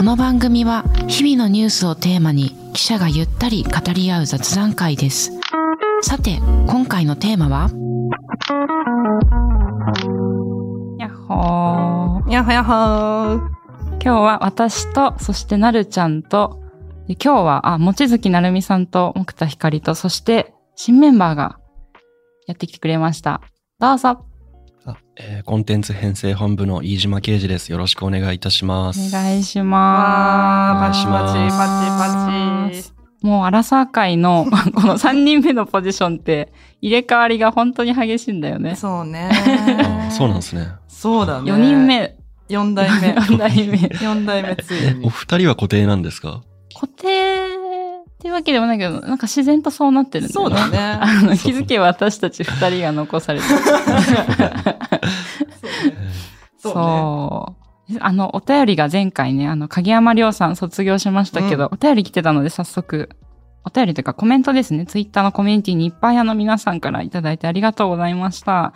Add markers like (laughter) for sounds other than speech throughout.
この番組は日々のニュースをテーマに記者がゆったり語り合う雑談会です。さて、今回のテーマは？やっほー。やっはやっは今日は私と、そしてなるちゃんと、で今日は、あ、もちづきなるみさんと、木田ひかりと、そして、新メンバーがやってきてくれました。どうぞ。あえーコンテンツ編成本部の飯島啓二です。よろしくお願いいたします。お願いしー。まあー、パチお願いしパチますパチパチ。す。もう、アラサー界の、(laughs) この3人目のポジションって、入れ替わりが本当に激しいんだよね。そうね (laughs) あ。そうなんですね。そうだね。4人。目、4代目。(laughs) 4代目。4代目ついえ、おに。二人は固定なんですか？固定っていうわけでもないけど、なんか自然とそうなってるんだよね。そうだね。あの、気づけば私たち二人が残されてる。そうね。あの、お便りが前回ね、あの、影山亮さん卒業しましたけど、お便り来てたので早速、お便りというかコメントですね、ツイッターのコミュニティにいっぱいあの皆さんからいただいてありがとうございました。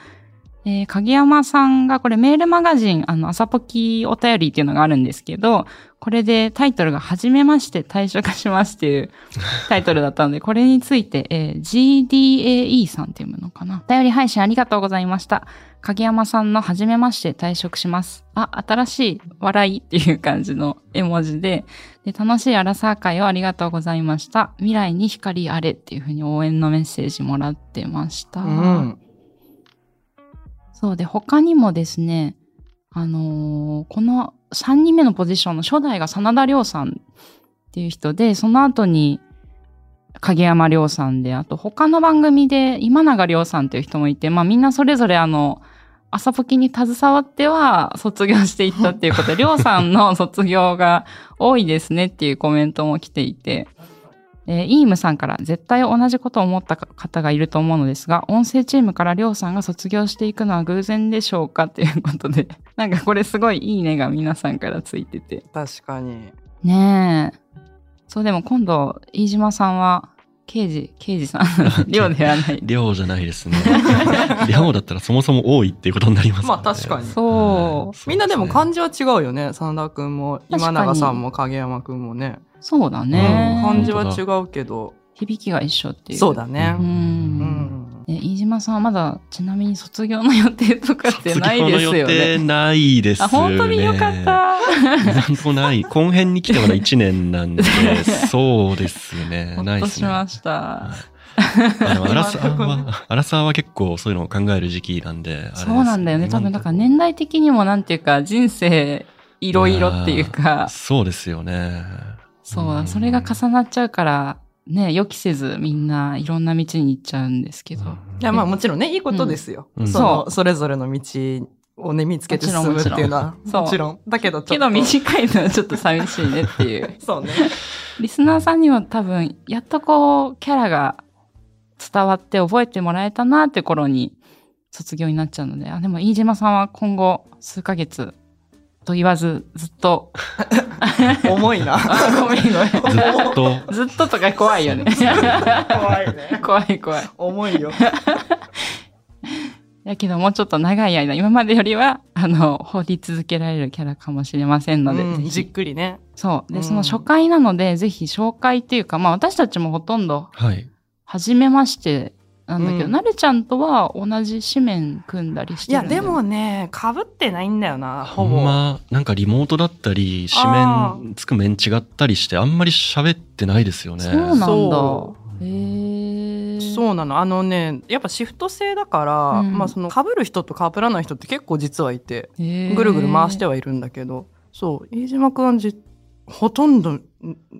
えー影山さんがこれメールマガジン、あの、朝ポキお便りっていうのがあるんですけど、これでタイトルが、はじめまして退職しますっていうタイトルだったので、(laughs) これについて、えー GDAE さんっていうのかな。お便り配信ありがとうございました。影山さんのはじめまして退職します。あ、新しい笑いっていう感じの絵文字で、で楽しいアラサー会をありがとうございました。未来に光あれっていうふうに応援のメッセージもらってました。うん。そうで、他にもですね、あのーこの3人目のポジションの初代が真田亮さんっていう人で、その後に影山亮さんで、あと他の番組で今永亮さんっていう人もいて、まあみんなそれぞれあの、朝ポキに携わっては卒業していったっていうことで、亮さんの卒業が多いですねっていうコメントも来ていて、えーイームさんから絶対同じことを思った方がいると思うのですが、音声チームからりょうさんが卒業していくのは偶然でしょうかということで、(laughs) なんかこれすごいいいねが皆さんからついてて。確かに。ねえ。そうでも今度、飯島さんは、刑事、刑事さん、りょうではない。量じゃないですね。(laughs) 量だったらそもそも多いっていうことになりますまあ確かにそう。はいみんなでも漢字は違うよね。真田くんも、今永さんも影山くんもね。そうだうんね。漢字は違うけど。響きが一緒っていう。そうだねう。。うんん。え飯島さんはまだちなみに卒業の予定とかってないですよの予定ね。ないですね。あ、本当によかった。(laughs) なんとない。後編に来てまだ1年なんで、そうですね。ほ (laughs) っないですね。としました。あのアラサーは、アラサーは結構そういうのを考える時期なんで、そうなんだよね。多分、だから年代的にもなんていうか、人生いろいろっていうか、そうですよね。そう、んそれが重なっちゃうから、ね、予期せずみんないろんな道に行っちゃうんですけど。いや、まあもちろんね、いいことですよ。うんその、それぞれの道をね、見つけて進むっていうのは。もちろんもちろん。だけどちょっと。けど短いのはちょっと寂しいねっていう。(laughs) そうね。リスナーさんには多分、やっとこう、キャラが伝わって覚えてもらえたなって頃に卒業になっちゃうので、あ、でも飯島さんは今後数ヶ月と言わずずっと、(laughs) 重いな。あ、(laughs) ごめんごめん。ずっと、ずっととか怖いよね。怖いね。怖い怖い。重いよ。(laughs) だけどもうちょっと長い間、今までよりは、あの、放り続けられるキャラかもしれませんので、うんじっ。くりね。そう。で、うんその初回なので、ぜひ紹介っていうか、まあ私たちもほとんど、はい。初めましてなんだけど、うんなるちゃんとは同じ紙面組んだりしいや、てるんだよでもね、被ってないんだよな、ほほぼ。んま、なんかリモートだったり、紙あ面、つく面違ったりして、あんまり喋ってないですよね。そうなんだそ。へえ。そうなの。あのね、やっぱシフト制だから、うんまあその被る人と被らない人って結構実はいて、ぐるぐる回してはいるんだけど、そう、飯島くんはじほとんどん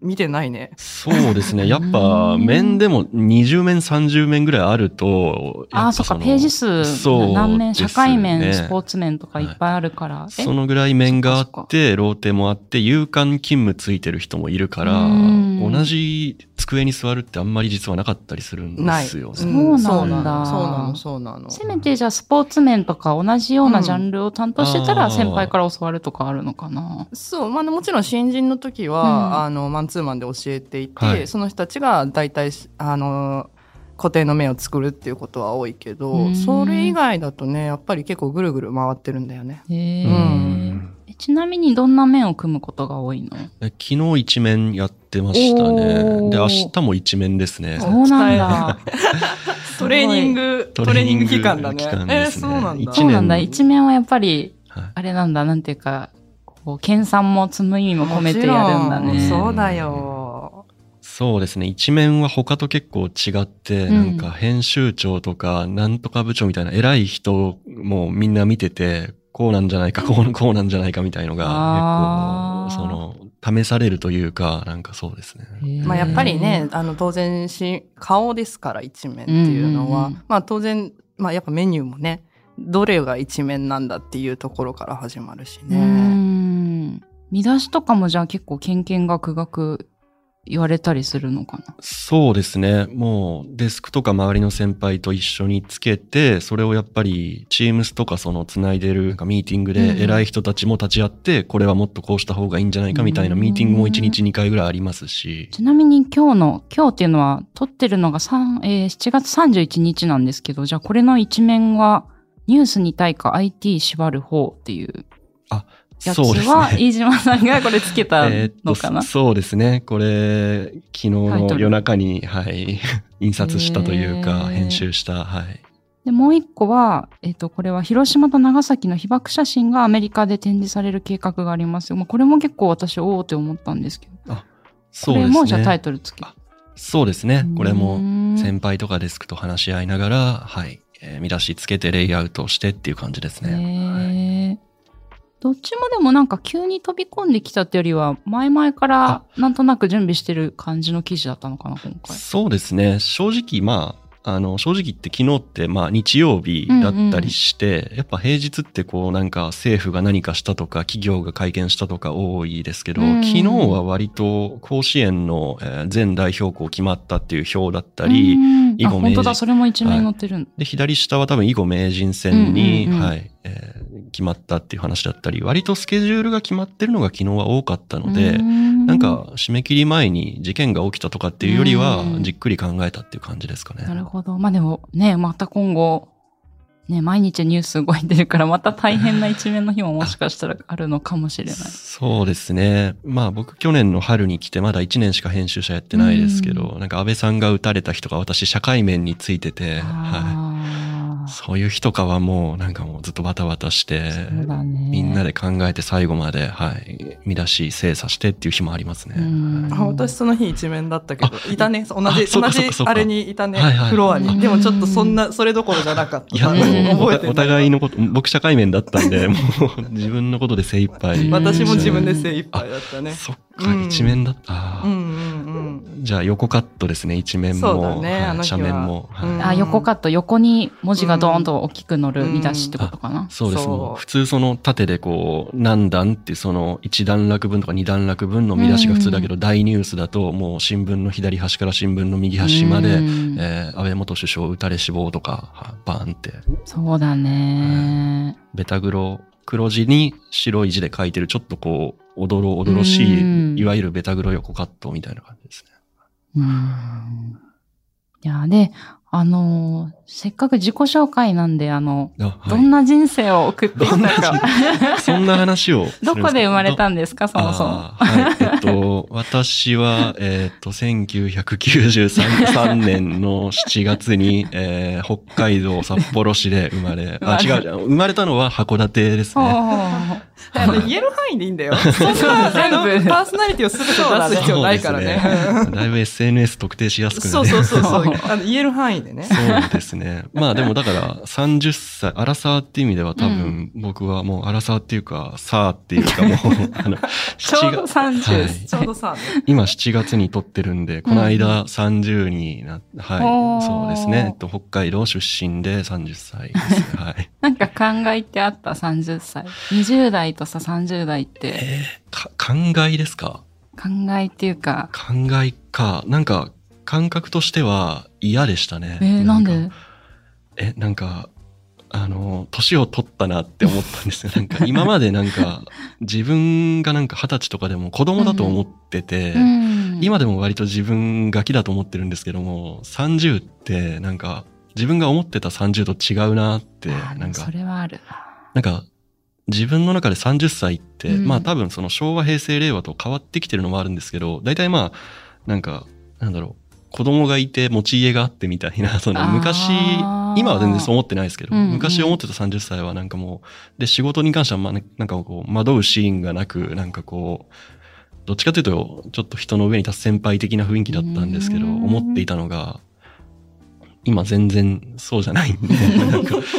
見てないね。そうですね。(laughs) やっうぱ、ん面でも20面、30面ぐらいあると、ああ、そっか、ページ数、そう何面、社会面、スポーツ面とかいっぱいあるから。えそのぐらい面があそって、ローテもあって、夕刊勤務ついてる人もいるから、うん同じ机に座るってあんまり実はなかったりするんない。ですよね。そうなんだそうなの、そうなの、そうなの。せめてじゃあスポーツ面とか同じようなジャンルを担当してたらうん先輩から教わるとかあるのかな。そう、まあ、もちろん新人の時は、うんあの、マンツーマンで教えていて、はいその人たちが大体、あの、固定の目を作るっていうことは多いけど、うんそれ以外だとね、やっぱり結構ぐるぐる回ってるんだよね。うんえちなみにどんな面を組むことが多いの？え昨日一面やってましたおね。ーで、明日も一面ですね。そうなんだ。(laughs) トレーニング、トレーニング期間だね。トレーニング期間えー、ですねそうなんだ。一そうなんだ。年一面はやっぱり、はいあれなんだ、なんていうか、こう、研鑽も積む意味も込めてやるんだね。もちろんそうだよ。そうですね。一面は他と結構違って、うんなんか編集長とか、なんとか部長みたいな偉い人もみんな見てて、こうなんじゃないか、こうこうなんじゃないかみたいのが結構、その、試されるというか、なんかそうですね。まあやっぱりね、、あの当然し、顔ですから一面っていうのは、うんうんうんまあ当然、まあやっぱメニューもね、どれが一面なんだっていうところから始まるしね。ん。見出しとかもじゃあ結構、けんけんがくがく言われたりするのかな？そうですね。もうデスクとか周りの先輩と一緒につけて、それをやっぱり Teams とかそのつないでるミーティングうんうんで偉い人たちも立ち会って、これはもっとこうした方がいいんじゃないかみたいなうんミーティングも1日2回ぐらいありますし。ちなみに今日の、今日っていうのは、撮ってるのが3、えー7月31日なんですけど、じゃあこれの一面は、ニュースに対か IT 縛る方っていうやつそうですは、ね。飯島さんがこれつけたのかな、そそうですね。これ、昨日の夜中に、はい、(laughs) 印刷したというか、編集した、はい。で、もう一個は、えっ、と、これは広島と長崎の被爆写真がアメリカで展示される計画がありますよ。まあ、これも結構私、おおって思ったんですけど。そうですこれもじゃあタイね。トルつけあそうですね。これも、も先輩とかデスクと話し合いながら、はい、えー見出しつけてレイアウトしてっていう感じですね。はいね。どっちもでもなんか急に飛び込んできたってよりは、前々からなんとなく準備してる感じの記事だったのかな、今回。そうですね。正直、まあ、あの、正直言って昨日って、まあ、日曜日だったりして、やっぱ平日ってこう、なんか政府が何かしたとか、企業が会見したとか多いですけど、うん昨日は割と甲子園の、えー全代表校決まったっていう表だったり、うんあ、囲碁名人本当だ、それも一面に載ってるんだ。で、左下は多分囲碁名人戦に、うんうんうん。はい、えー決まったっていう話だったり、割とスケジュールが決まってるのが昨日は多かったので、ななんか、締め切り前に事件が起きたとかっていうよりはう、んじっくり考えたっていう感じですかね。なるほど。まあでもね、また今後、ね、毎日ニュース動いてるから、また大変な一面の日ももしかしたらあるのかもしれない。そうですね。まあ僕去年の春に来てまだ1年しか編集者やってないですけど、なんか安倍さんが撃たれた日とか私社会面についてて、はあい、そういう日とかはもうなんかもうずっとバタバタしてね。みんなで考えて最後まで、はい、見出し精査してっていう日もありますね。うんあ私その日一面だったけど、いたね。同あじ、そう同じあれにいたねはいはい。フロアに。うんでもちょっとそんな、それどころじゃなかった。いや、覚えてお互いのこと、僕社会面だったんで、もう自分のことで精一杯。私も自分で精一杯だったね。そっ一面だった。あーうんうんうん。じゃあ横カットですね、一面も。そうだねはい斜面も。はいうんあ、横カット、横に文字がドーンと大きく載る見出しってことかな？そうです。そうもう普通その縦でこう、何段ってその一段落分とか二段落分の見出しが普通だけど、大ニュースだともう新聞の左端から新聞の右端まで、うんえー安倍元首相撃たれ死亡とか、はいバーンって、そうだね。ベタ黒、黒字に白い字で書いてるちょっとこう、おどろおどろしうんい、いわゆるベタ黒横カットみたいな感じですね。うん。いや、で、あのーせっかく自己紹介なんで、あの、あはいどんな人生を送ってきたか。(laughs) そんな話を。どこで生まれたんですか、そもそも？はい。えっと、私は、えっと、1993年の7月に、えー北海道札幌市で生まれ、あ、(laughs) 違うじゃん。生まれたのは函館ですね。あの言える範囲でいいんだよ。(laughs) そんな、あ全部の、パーソナリティを全て出す必要ないからね。ねだいぶ SNS 特定しやすくなそうる。そうそうそう。あの言える範囲でね。そうですね。(laughs) まあでもだから30歳、アラサーっていう意味では多分僕はもうアラサーっていうか、サーっていうかもう、(laughs) あの、ちょうど30はいちょうどさ、今7月に撮ってるんで、この間30にな、おはい、ーそうですね。えっと、北海道出身で30歳ですね。はい。(laughs) なんか考えってあった30歳。20代とさ30代ってえー、か、考えですか？考えっていうか、考えか。なんか、感覚としては嫌でしたね。えー、なんかで？え、なんか、あの、年を取ったなって思ったんですよ。なんか、今までなんか、(laughs) 自分がなんか二十歳とかでも子供だと思ってて、うん今でも割と自分ガキだと思ってるんですけども、30ってなんか、自分が思ってた30と違うなって、なんかそ、れはあるな。なんか、自分の中で30歳って、うんまあ多分その昭和、平成、令和と変わってきてるのもあるんですけど、大体まあ、なんか、なんだろう、子供がいて持ち家があってみたいな、(laughs) その昔今は全然そう思ってないですけど、うんうん。昔思ってた30歳はなんかもう、で、仕事に関してはまなんかこう、惑うシーンがなく、なんかこう、どっちかというと、ちょっと人の上に立つ先輩的な雰囲気だったんですけど、うん。思っていたのが、今全然そうじゃないんで、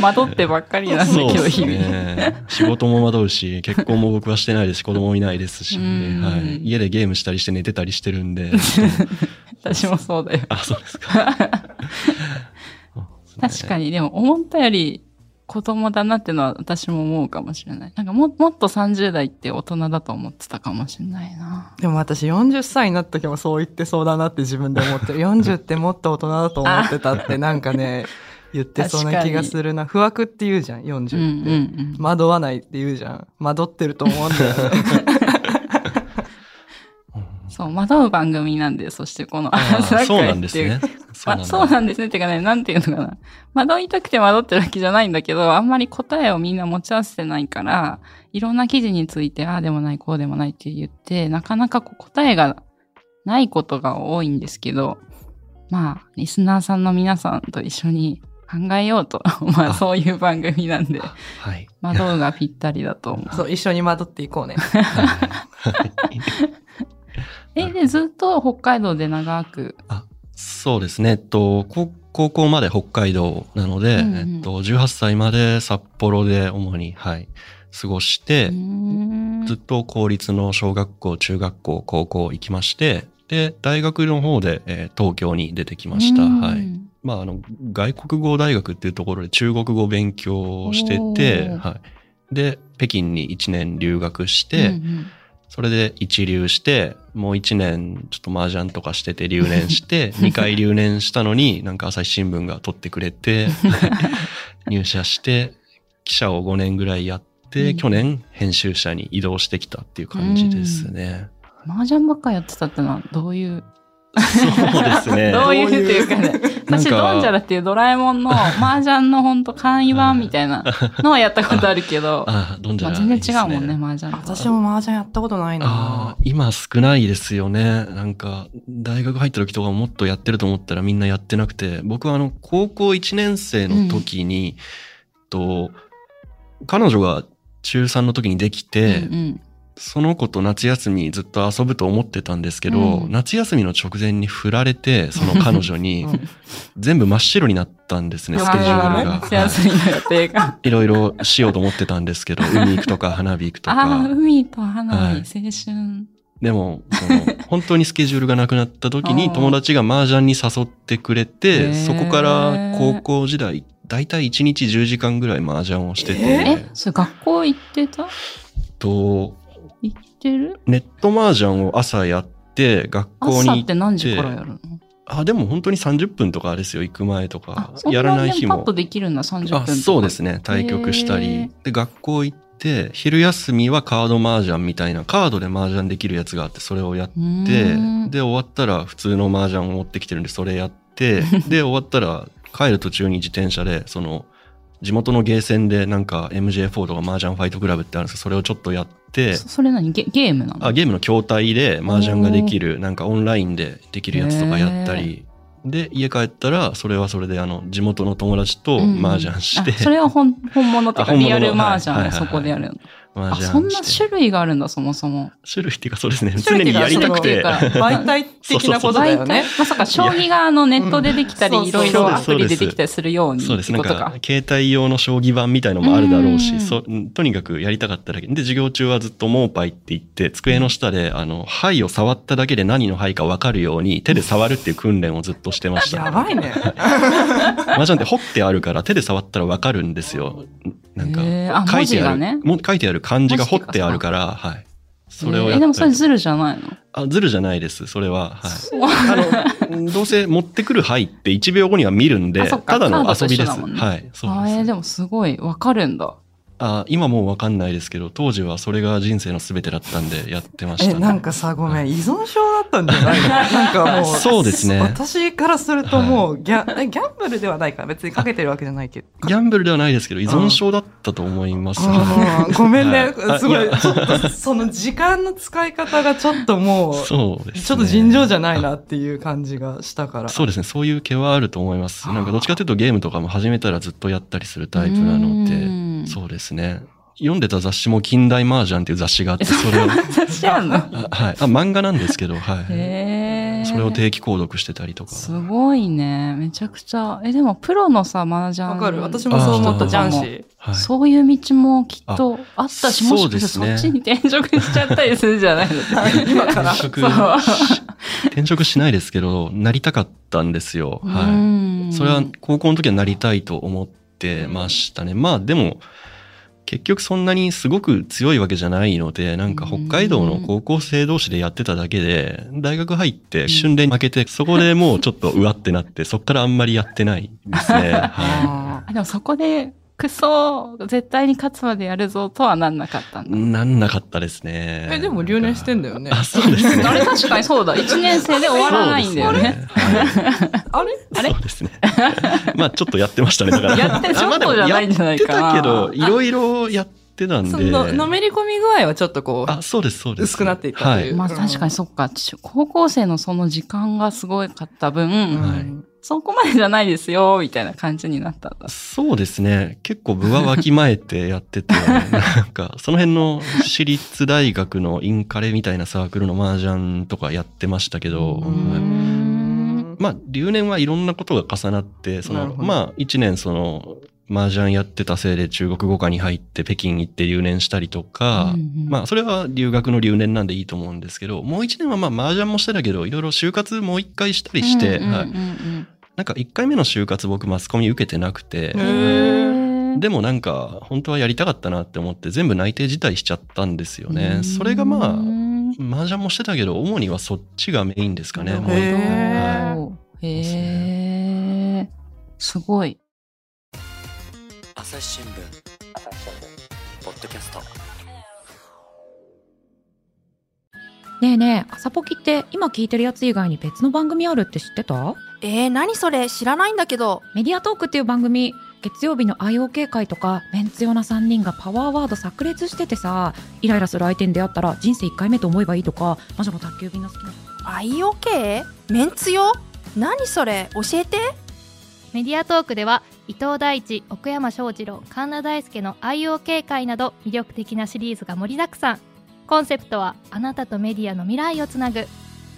惑 (laughs) ってばっかりなんだけど日々。ね。仕事も惑うし、結婚も僕はしてないです。し、子供もいないですし、うん。はい、家でゲームしたりして寝てたりしてるんで。(laughs) 私もそうだよ。あ、そうですか。(laughs) 確かに。でも思ったより子供だなってのは私も思うかもしれないなんかももっと30代って大人だと思ってたかもしれないなでも私40歳になった時もそう言ってそうだなって自分で思ってる。(laughs) 40ってもっと大人だと思ってたってなんかね、言ってそうな気がするな。不惑って言うじゃん、40って。うんうんうん惑わないって言うじゃん。惑ってると思うんだよね。(laughs) そう惑う番組なんでそしてこのあそうなんですっていうね。まあ、そうなんですね。ってかね、なんていうのかな。惑いたくて惑ってるわけじゃないんだけど、あんまり答えをみんな持ち合わせてないから、いろんな記事について、ああでもない、こうでもないって言って、なかなかこう答えがないことが多いんですけど、まあ、リスナーさんの皆さんと一緒に考えようと。(laughs) まあ、あそういう番組なんで、はい。惑うがぴったりだと思う。そう、一緒に惑っていこうね。はい (laughs) え、で、ずっと北海道で長く。そうですね。えっと、高高校まで北海道なので、うんうんえっと、18歳まで札幌で主に、はい、過ごしてずっと公立の小学校、中学校、高校行きまして、で、大学の方で、えー東京に出てきました。うんはい。まあ、あの、外国語大学っていうところで中国語を勉強しておて、ーはい。で、北京に1年留学して、うんうんそれで一留して、もう1年ちょっと麻雀とかしてて留年して、(laughs) 2回留年したのに、なんか朝日新聞が取ってくれて、(laughs) 入社して、記者を5年ぐらいやって、うん去年編集者に移動してきたっていう感じですね。麻雀ばっかやってたってのはどういうそうですね。どういうっていうかね、私、ドンジャラっていうドラえもんの麻雀のほんと簡易版みたいなのはやったことあるけど、(laughs) あ、どんじゃらまあ全然違うもんね、麻雀と。私も麻雀やったことないあな。あ、今少ないですよね。なんか、大学入った時とかもっとやってると思ったらみんなやってなくて、僕はあの、高校1年生の時に、と、彼女が中3の時にできて、うんうんその子と夏休みずっと遊ぶと思ってたんですけど、うん。夏休みの直前に振られて、その彼女に (laughs) うん。全部真っ白になったんですね、スケジュールあが。夏休みの予定が。い。ろいろしようと思ってたんですけど、(laughs) 海行くとか花火行くとああ、か。海と花火、はい。青春。でも、その、(laughs) 本当にスケジュールがなくなった時に友達が麻雀に誘ってくれへて、ー。そこから高校時代、だいたい1日10時間ぐらい麻雀をしてて、え、それ学校行ってた？と、行ってる？ネット麻雀を朝やって、学校に朝行って、って何時からやるの？あ、でも本当に30分とかですよ、行く前とかやらない日もパッと。できるんだ、30分。そうですね。対局したへりー。で、学校行って、昼休みはカード麻雀みたいな、カードで麻雀できるやつがあって、それをやってん、で、終わったら普通の麻雀を持ってきてるんで、それやって、(laughs) で、終わったら帰る途中に自転車で、その、地元のゲーセンでなんか MJ4 とか麻雀ファイトクラブってあるんですけど、それをちょっとやって、そそれ何？ゲゲームなの？あゲームの筐体で麻雀ができる、なんかオンラインでできるやつとかやったり、で、家帰ったら、それはそれで、あの、地元の友達と麻雀して、あそれは本 (laughs) 本物っていうかリアル麻雀をはいはいはい。そこでやるの？麻あ、雀そんな種類があるんだ、そもそも。種類っていうかそうですね。(laughs) 常にやりたくて。媒体的なことだよね。まさか将棋があのネットでできたり、うんいろいろアプリでできたりするようにそうです。なんってことかか。、携帯用の将棋盤みたいのもあるだろううんし、そとにかくやりたかっただけ。で、授業中はずっとモーパイって言って、机の下で、あの、牌を触っただけで何の牌か分かるように、手で触るっていう訓練をずっとしてました。やばいね。(laughs) 麻雀って彫ってあるから、手で触ったら分かるんですよ。なんか、書いてある、ねも書いてある漢字が彫ってあるから、はい。それをやっでもそれズルじゃないの？あ、ずるじゃないです。それは。はい。あの、どうせ持ってくる牌って1秒後には見るんで、ただの遊びです。はい。そうあえーです。でもすごいわかるんだ。あ今もうわかんないですけど、当時はそれが人生の全てだったんでやってました、え、ね。なんかさ、ごめん、依存症だったんじゃないの？(laughs) なんかもう、そうですね私からするともう、ギャえギャンブルではないから、別にかけてるわけじゃないけど。ギャンブルではないですけど、依存症だったと思います。あーごめんね。はいすごい、ちょっと、その時間の使い方がちょっともう、そうですね。ちょっと尋常じゃないなっていう感じがしたから。そうですね。そういう毛はあると思います。なんかどっちかというとゲームとかも始めたらずっとやったりするタイプなのうんで、そうですね。読んでた雑誌も近代麻雀っていう雑誌があって、それを、雑誌あんの？あはい。あ、漫画なんですけど、はい。へーそれを定期購読してたりとか。すごいね。めちゃくちゃ。え、でもプロのさ、麻雀。わかる。私もそう思った、あージャンシはい。そういう道もきっとあったし、あもしかしたらそうですねそっちに転職しちゃったりするんじゃないの？今から。転 (laughs) 職転職しないですけど、なりたかったんですよ。はい。いそれは高校の時はなりたいと思ってましたね。まあでも、結局そんなにすごく強いわけじゃないので、なんか北海道の高校生同士でやってただけで、大学入って瞬で負けて、そこでもうちょっとうわってなって、そっからあんまりやってないですね。(laughs) はああでもそこで、クソ、絶対に勝つまでやるぞとはなんなかったんい。だ。なんなかったですね。えでも留年してんだよねあ、そうですね。(laughs) あれ確かにそうだ。1年生で終わらないんだよね。あれ？あれ？そうですね。(laughs) まあちょっとやってましたね。だから。やってちょっとじゃないんじゃないかなやってたけど、いろいろやってたんで。その、のめり込み具合はちょっとこう、あ、そうです、そうです。薄くなっていったというはい。まあ確かにそっか。ち高校生のその時間がすごかった分、はいそこまでじゃないですよ、みたいな感じになったんだ。そうですね。結構部はわきまえてやってて、(laughs) なんか、その辺の私立大学のインカレみたいなサークルの麻雀とかやってましたけど、まあ、留年はいろんなことが重なって、その、まあ、一年その、麻雀やってたせいで中国語科に入って北京行って留年したりとか、うんうん。まあ、それは留学の留年なんでいいと思うんですけど、もう一年はまあ、麻雀もしてたけど、いろいろ就活もう一回したりして、はいなんか一回目の就活僕マスコミ受けてなくて、でもなんか本当はやりたかったなって思って全部内定辞退しちゃったんですよね。それがまあ、うん麻雀もしてたけど主にはそっちがメインですかね。へーど。へえ。すごい。朝日新聞ポッドキャストねえねえ朝ポキって今聞いてるやつ以外に別の番組あるって知ってた？えー、何それ？知らないんだけど。メディアトークっていう番組月曜日の IOK 会とかメンツ用な3人がパワーワード炸裂しててさイライラする相手に出会ったら人生1回目と思えばいいとか魔女の宅急便の好きな IOK? メンツよ？何それ？教えて。メディアトークでは伊藤大地奥山翔二郎神田大輔の IOK 会など魅力的なシリーズが盛りだくさんコンセプトはあなたとメディアの未来をつなぐ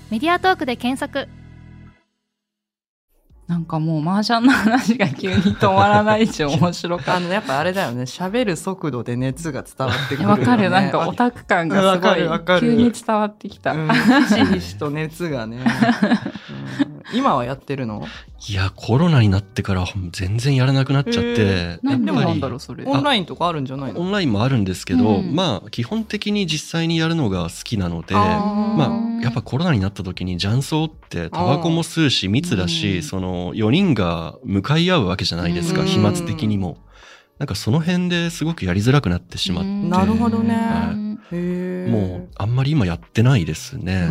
メディアトークで検索なんかもう麻雀の話が急に止まらないし面白かっ (laughs) あの、やっぱあれだよね。喋る速度で熱が伝わってくた。るよね。わかる。なんかオタク感がすごい急に伝わってきた。うん、ひしひしと熱がね、(laughs) うん今はやってるの？いや、コロナになってから全然やらなくなっちゃって、へなんでもやっぱりなんだろう、それ？オンラインとかあるんじゃないオのンラインもあるんですけど、うん。まあ基本的に実際にやるのが好きなので、まあやっぱコロナになった時に雀荘ってタバコも吸うし密だし、うん。その4人が向かい合うわけじゃないですか、うん。飛沫的にも。なんかその辺ですごくやりづらくなってしまって、なるほどね。はい。もうあんまり今やってないですね。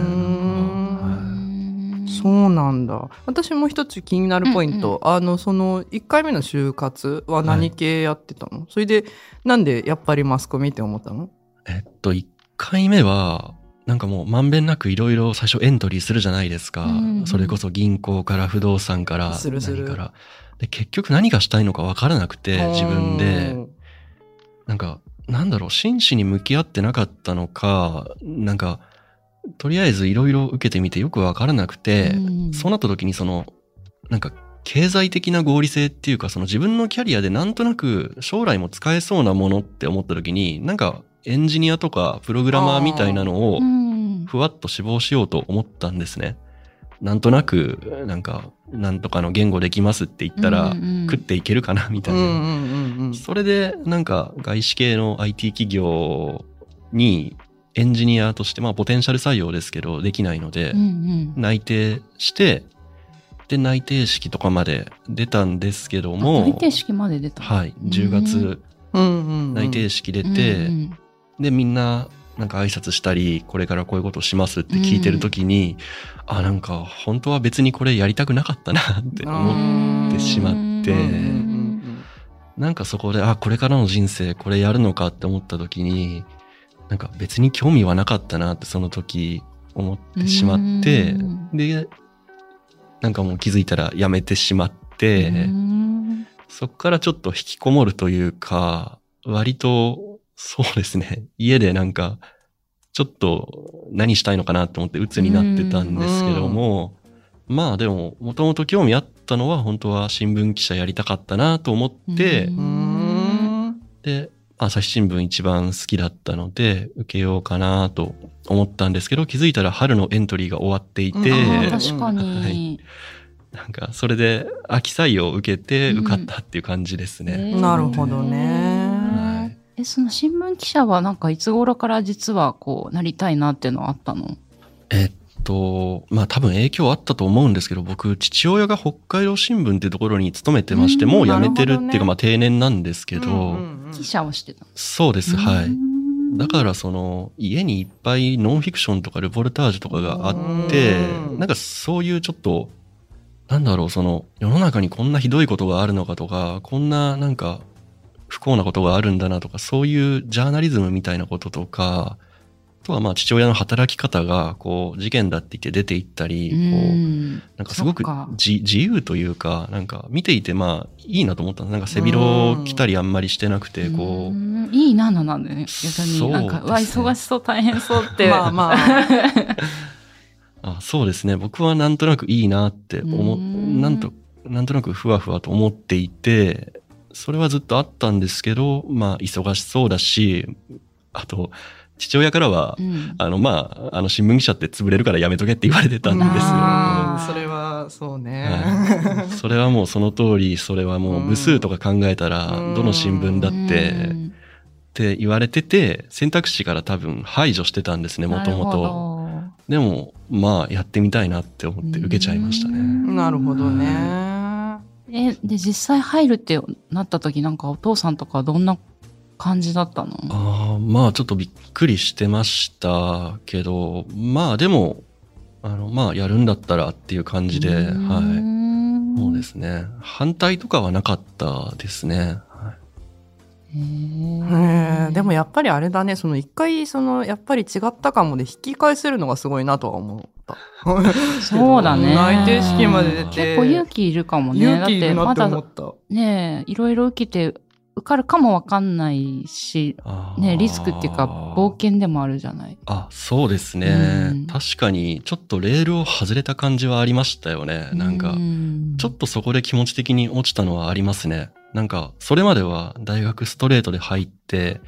そうなんだ。私も一つ気になるポイント。あの、その、1回目の就活は何系やってたの、それで、なんでやっぱりマスコミって思ったの？えっと、1回目は、なんかもうまんべんなくいろいろ最初エントリーするじゃないですか。うんそれこそ銀行から不動産からするする何から。で、結局何がしたいのか分からなくて、自分で。なんか、なんだろう、真摯に向き合ってなかったのか、なんか、とりあえずいろいろ受けてみてよく分からなくて、うんそうなった時にその、なんか、経済的な合理性っていうか、その自分のキャリアでなんとなく将来も使えそうなものって思った時に、なんかエンジニアとかプログラマーみたいなのをうんふわっと志望しようと思ったんですね。なんとなく、なんか、なんとかの言語できますって言ったら、うんうん食っていけるかなみたいな。うんうんうんうん。それで、なんか、外資系の IT 企業に、エンジニアとして、まあ、ポテンシャル採用ですけど、できないのでう、ん内定して、で、内定式とかまで出たんですけどうん。も、内定式まで出た。はい、10月、ううんうんうん。内定式出て、うんで、みんな、なんか挨拶したり、これからこういうことをしますって聞いてるときに、あ、なんか、本当は別にこれやりたくなかったなって思ってしまって、うんうんうんなんかそこで、あ、これからの人生これやるのかって思ったときに、なんか別に興味はなかったなってその時思ってしまってうん、で、なんかもう気づいたらやめてしまって、うん。そっからちょっと引きこもるというか、割と、そうですね、家でなんか、ちょっと何したいのかなって思って鬱になってたんですけども、まあでも、もともと興味あったのは本当は新聞記者やりたかったなと思って、で、朝日新聞一番好きだったので、受けようかなと思ったんですけど、気づいたら春のエントリーが終わっていて、確かはに。い。なんかそれで秋採用を受けて受かったっていう感じですね。なるほどね。はい。え、その新聞記者はなんかいつ頃から実はこうなりたいなっていうのはあったの？えっと、まあ多分影響あったと思うんですけど、僕、父親が北海道新聞ってところに勤めてまして、うんもう辞めてるっていうか、ね。まあ定年なんですけど、うんうんうん。記者をしてた。のそうです、はい。いだからその、家にいっぱいノンフィクションとかルポルタージュとかがあってう、ん。なんかそういうちょっと、なんだろう、その、世の中にこんなひどいことがあるのかとか、こんななんか、不幸なことがあるんだなとか、そういうジャーナリズムみたいなこととか、あとはまあ父親の働き方が、こう、事件だって言って出て行ったり、こう、うんなんかすごく自由というか、なんか見ていてまあいいなと思ったのなんか背広着たりあんまりしてなくて、こう、んいいなのなんだよね。逆に。なんか、ねうわ、忙しそう、大変そうって。まあまあ。(laughs) あそうですね。僕はなんとなくいいなって思っ、うんなんと、なんとなくふわふわと思っていて、それはずっとあったんですけど、まあ忙しそうだし、あと、父親からは、うんあの、まあ、あの、新聞記者って潰れるからやめとけって言われてたんですよ。それはそうね。はい (laughs) それはもうその通り、それはもう部数とか考えたら、うんどの新聞だって、うんって言われてて、選択肢から多分排除してたんですね、もともと。ほでも、まあ、やってみたいなって思って受けちゃいましたね。なるほどね。どえ、で、実際入るってなった時、なんかお父さんとかどんな感じだったの？ああ、まあ、ちょっとびっくりしてましたけど、まあ、でも、あの、まあ、やるんだったらっていう感じで、はい。いそうですね。反対とかはなかったですね。はいでもやっぱりあれだね、その一回、その、やっぱり違ったかもで引き返せるのがすごいなとは思った。(laughs) そうだね。内定式まで出て結構勇気いるかもね。勇気いるなってだっ思った。てねいろいろ受けて受かるかもわかんないし、ねリスクっていうか冒険でもあるじゃない。あ、そうですね。うん確かに、ちょっとレールを外れた感じはありましたよね。なんか、うんちょっとそこで気持ち的に落ちたのはありますね。なんか、それまでは大学ストレートで入って、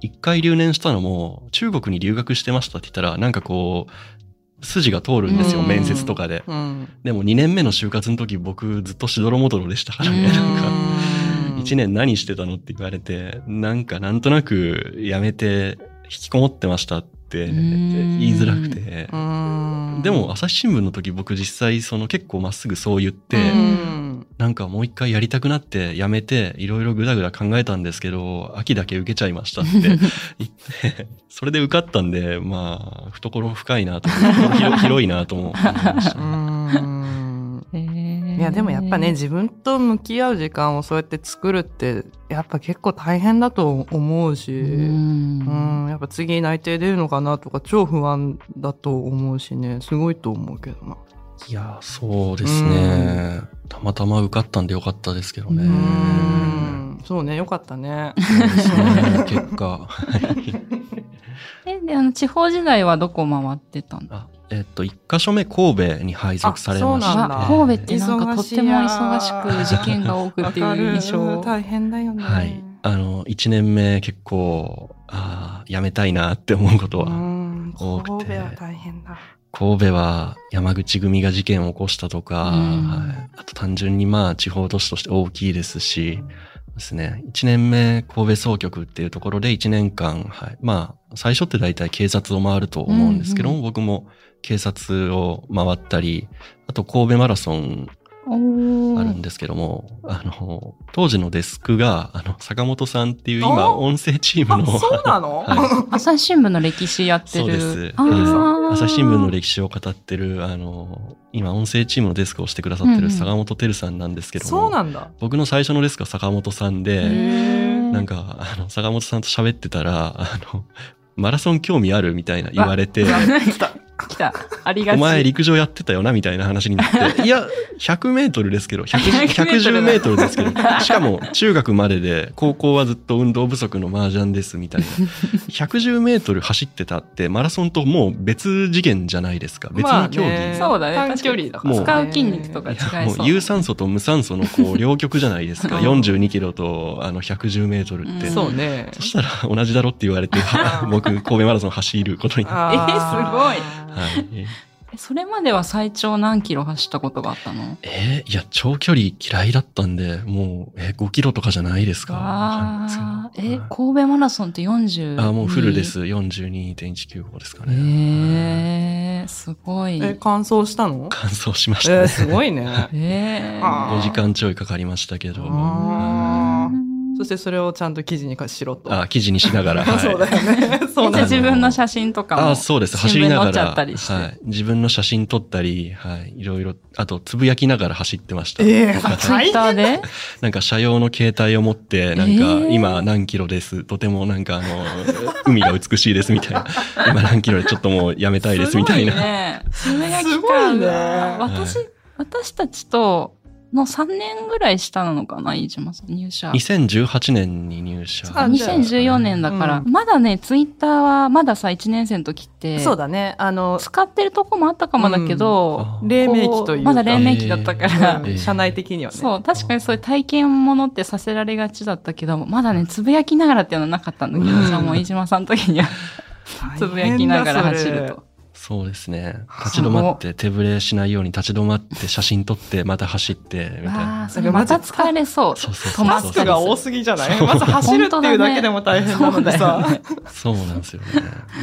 一回留年したのも、中国に留学してましたって言ったら、なんかこう、筋が通るんですよ、うん面接とかで。うん。でも2年目の就活の時、僕ずっとしどろもどろでしたからね。うんなんか、うん1年何してたの？って言われて、なんかなんとなく辞めて引きこもってましたってうん。言いづらくて。うんでも、朝日新聞の時僕実際その結構まっすぐそう言って、うん。なんかもう一回やりたくなって辞めていろいろぐだぐだ考えたんですけど、秋だけ受けちゃいましたって。(laughs) 言って、それで受かったんで、まあ、懐深いなと、広広いなとも思いました。いやでもやっぱね自分と向き合う時間をそうやって作るってやっぱ結構大変だと思うし、ううんんやっぱ次内定出るのかなとか超不安だと思うしねすごいと思うけどな。いや、そうですね。たまたま受かったんでよかったですけどね。ううんそうねよかったね。ね、(laughs) 結果。え、で、あの、地方時代はどこ回ってたのあえっと、一箇所目神戸に配属されまして。あそうなんだあ神戸ってなんかとっても忙忙しく事件が多くっていう印象。(laughs) 大変だよね。はい。あの、一年目結構、ああ、やめたいなって思うことは、うん多くて神戸は大変だ。神戸は山口組が事件を起こしたとか、うんはい、あと単純にまあ地方都市として大きいですし、ですね。一年目神戸総局っていうところで一年間、はい。まあ、最初って大体警察を回ると思うんですけども、うん僕も警察を回ったり、あと神戸マラソンあるんですけども、あの、当時のデスクが、あの、坂本さんっていう今、あ？音声チームの、あ、そうなの、(laughs) は (laughs) 朝日新聞の歴史やってる。そうです。朝日新聞の歴史を語ってる、あの、今、音声チームのデスクをしてくださってうんうん。る坂本照さんなんですけども、そうなんだ。僕の最初のデスクは坂本さんへで、ー。なんか、あの、坂本さんと喋ってたら、あの、マラソン興味あるみたいな言われて、来た。ありがち。お前陸上やってたよなみたいな話になって、(laughs) いや、100メートルですけど、100 100 110メートルですけど、しかも中学までで、高校はずっと運動不足の麻雀ですみたいな。110メートル走ってたって、マラソンともう別次元じゃないですか。別の競技。まあねそうだね短距離。使う筋肉とか違いそう。もう有酸素と無酸素のこう両極じゃないですか。うん42キロとあの110メートルって。うんそうね。そしたら同じだろって言われて、(laughs) 僕、神戸マラソン走ることになっあえーすごいて。はい。(laughs) えそれまでは最長何キロ走ったことがあったの？えーいや、長距離嫌いだったんで、もう、えー5キロとかじゃないですか？あーえ、はい神戸マラソンって40。あ、もうフルで。す。42.195ですかね。えー、すごい。え、完走したの？完走しましたえー、ね。すごいね。(laughs) えーあ5時間ちょいかかりましたけど。あーうんそしてそれをちゃんと記事にしろと。あ、記事にしながら。(laughs) はいそうだよね。(laughs) そうえじ自分の写真とかも。あそうです。走りながら、ったりしてはい。自分の写真撮ったり、はい。いろいろ、あと、つぶやきながら走ってました。ええツイッターで (laughs) なんか車用の携帯を持って、なんかえー今何キロです。とてもなんかあの、海が美しいですみたいな。今何キロでちょっともうやめたいですみたいな。すごいね。つぶやきすごか。いね私、私たちとの3年ぐらい下なのかな、飯島さん、入社。2018年に入社。あじゃあ2014年だから、うん。まだね、ツイッターはまださ、1年生の時って、そうだね。あの、使ってるとこもあったかもだけど、うん。黎明期というまだ黎明期だったから、うん。社内的にはね。そう、確かにそういう体験ものってさせられがちだったけど、まだね、つぶやきながらっていうのはなかったんだけど、うん。じゃあもう飯島さんの時には、(laughs) つぶやきながら走ると。そうですね。立ち止まって手ぶれしないように立ち止まって写真撮ってまた走ってみたいあなあ、。それまた疲れそう。そうそうそうスクが多すぎじゃない？まず走るっていうだけでも大変なのにさ。そうなんですよね。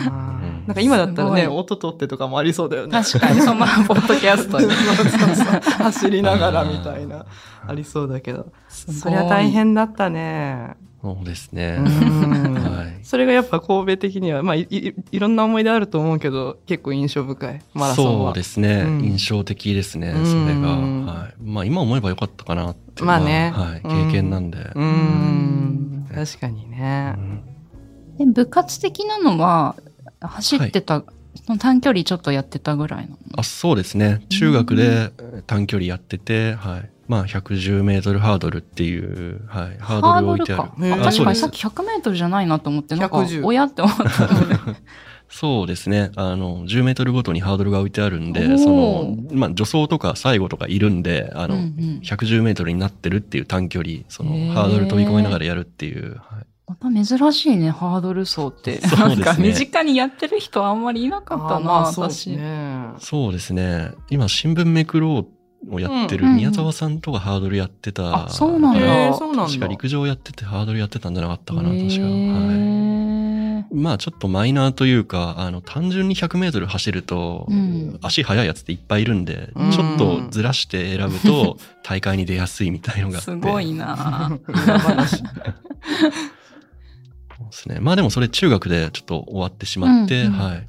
うんなんか今だったらね、音取ってとかもありそうだよね。確かに、そのままポッドキャストに。そうそうそう (laughs) 走りながらみたいな。ありそうだけど。そりゃ大変だったね。そうですね。うんはい。それがやっぱ神戸的には、まあいい、いろんな思い出あると思うけど、結構印象深い。マラソンは。そうですね、うん印象的ですね、うんそれが。はい。まあ今思えばよかったかなっていう。まあねはい。うん経験なんで。うーん。確かにねう。んで部活的なのは、走ってた、その短距離ちょっとやってたぐらいなの？あそうですね。中学で短距離やってて、はい。まあ110メートルハードルっていう、はい。ハードルを置いてある。あ確かにさっき100メートルじゃないなと思って、なんか110、親って思ったので。(laughs) そうですね。あの、10メートルごとにハードルが置いてあるんで、その、まあ、助走とか最後とかいるんで、あの、うんうん110メートルになってるっていう短距離、そのハードル飛び越えながらやるっていう、はい。また珍しいね、ハードル走って。(laughs) そうですねなんか身近にやってる人あんまりいなかったな、私。ね。そうですね。今、新聞めくろうをやってるうん宮沢さんとかハードルやってた。あそうなんだへーそうなんだ。確か陸上やっててハードルやってたんじゃなかったかな、確か。へはい。ーまあちょっとマイナーというか、あの、単純に100メートル走ると、うん足速いやつっていっぱいいるんで、うんちょっとずらして選ぶと (laughs) 大会に出やすいみたいのがあって。すごいなそうですね。まあでもそれ中学でちょっと終わってしまって、うんうんはい。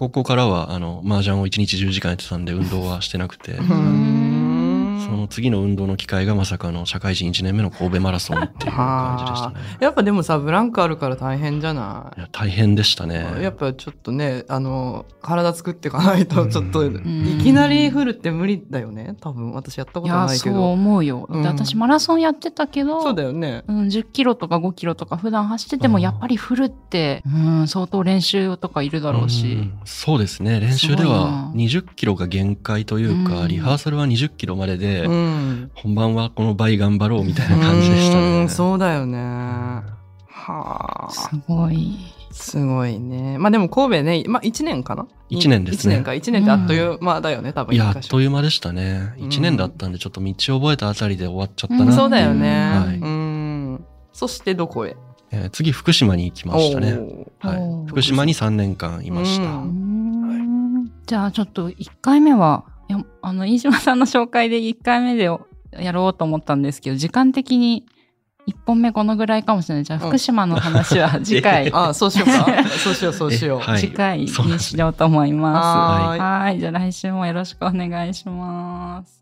高校からは、あの、麻雀を一日10時間やってたんで運動はしてなくて、(laughs) その次の運動の機会がまさかの社会人1年目の神戸マラソンっていう感じでしたね。やっぱでもさ、ブランクあるから大変じゃない？や、大変でしたね。やっぱちょっとね、あの、体作っていかないと、ちょっと、うんいきなり降るって無理だよね？多分、私やったこといや、そうないけど。思うよ。うんで私マラソンやってたけど、そうだよね。うん、10キロとか5キロとか普段走っててもうんやっぱり振るって、うん、相当練習とかいるだろうし。んそうですね。練習ではな20キロが限界というか、うんリハーサルは20キロまでで、うん。本番はこの倍頑張ろうみたいな感じでしたうね。んそうだよね。はあ。すごい。すごいね。まあでも神戸ね、まあ1年かな？一年ですね1年か。1年ってあっという間だよね、多分。いや、あっという間でしたね。うん1年だったんで、ちょっと道を覚えたあたりで終わっちゃったな、うんそうだよね。はいうん。そしてどこへ？えー次、福島に行きましたね。はい。福島に3年間いました。ううんんじゃあちょっと1回目はいや、あの、飯島さんの紹介で1回目でやろうと思ったんですけど、時間的に1本目このぐらいかもしれない。じゃあ、うん福島の話は (laughs) 次回、あ、そうしようか。(laughs) そうしよう、そうしよう。はい次回にしようと思います。はーいはい。じゃあ来週もよろしくお願いします。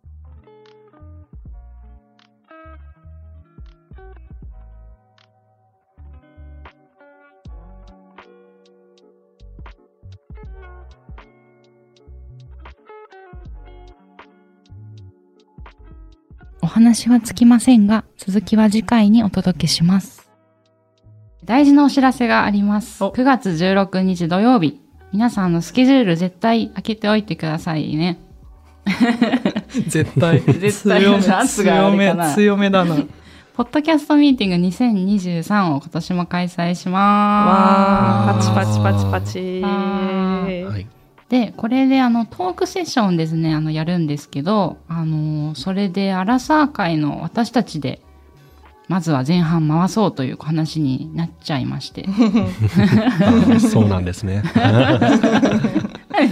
話はつきませんが、続きは次回にお届けします。大事なお知らせがあります。お9月16日土曜日。皆さんのスケジュール絶対開けておいてくださいね。(laughs) 絶対。(laughs) 絶対強め、圧があ強めるかな、強めだな。ポッドキャストミーティング2023を今年も開催しまわー、す。パチパチパチパチ。あはい。で、これであのトークセッションですね、あのやるんですけど、あのそれでアラサー会の私たちで、まずは前半回そうという話になっちゃいまして。(laughs) あそうなんですね。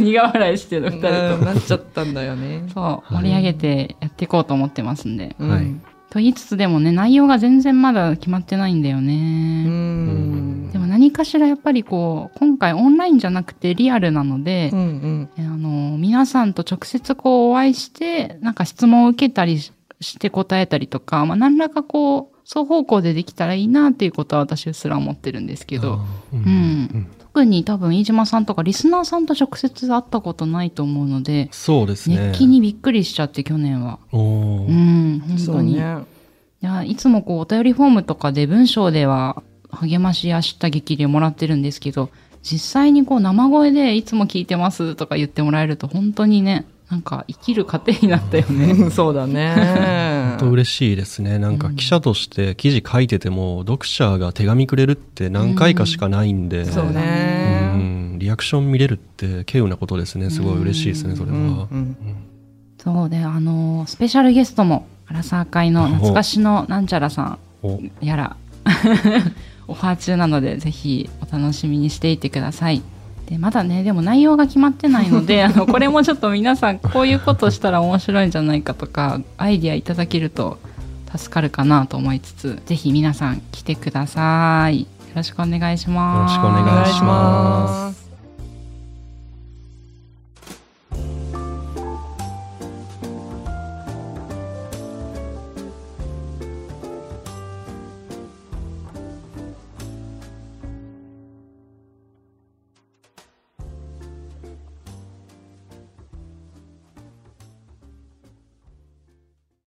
苦笑いしてる二人とうんなっちゃったんだよね。(laughs) そう、はい盛り上げてやっていこうと思ってますんで。うんはいと言いつつでもね、内容が全然まだ決まってないんだようね。ん。何かしらやっぱりこう、今回オンラインじゃなくてリアルなのでう、んあの、皆さんと直接こうお会いして、なんか質問を受けたりしして答えたりとか、まあ何らかこう、双方向でできたらいいなっていうことは私すら思ってるんですけど、あー、うん特に多分飯島さんとかリスナーさんと直接会ったことないと思うので、そうですね。熱気にびっくりしちゃって去年は。おうーん、本当に。いやいつもこうお便りフォームとかで文章では励ましや知った激励もらってるんですけど、実際にこう生声でいつも聞いてますとか言ってもらえると本当にね、なんか生きる糧になったよね。うんそうだね。本当嬉しいですね。なんか記者として記事書いてても、読者が手紙くれるって何回かしかないんで、そううね。んリアクション見れるって稀有なことですね。すごい嬉しいですね、それは。うんうんそうで、あのースペシャルゲストも、アラサー会の懐かしのなんちゃらさおんやら、オファー中なので、ぜひお楽しみにしていてください。で、まだね、でも内容が決まってないので、(laughs) あの、これもちょっと皆さん、こういうことしたら面白いんじゃないかとか、アイディアいただけると助かるかなと思いつつ、ぜひ皆さん来てください。よろしくお願いします。よろしくお願いしますす。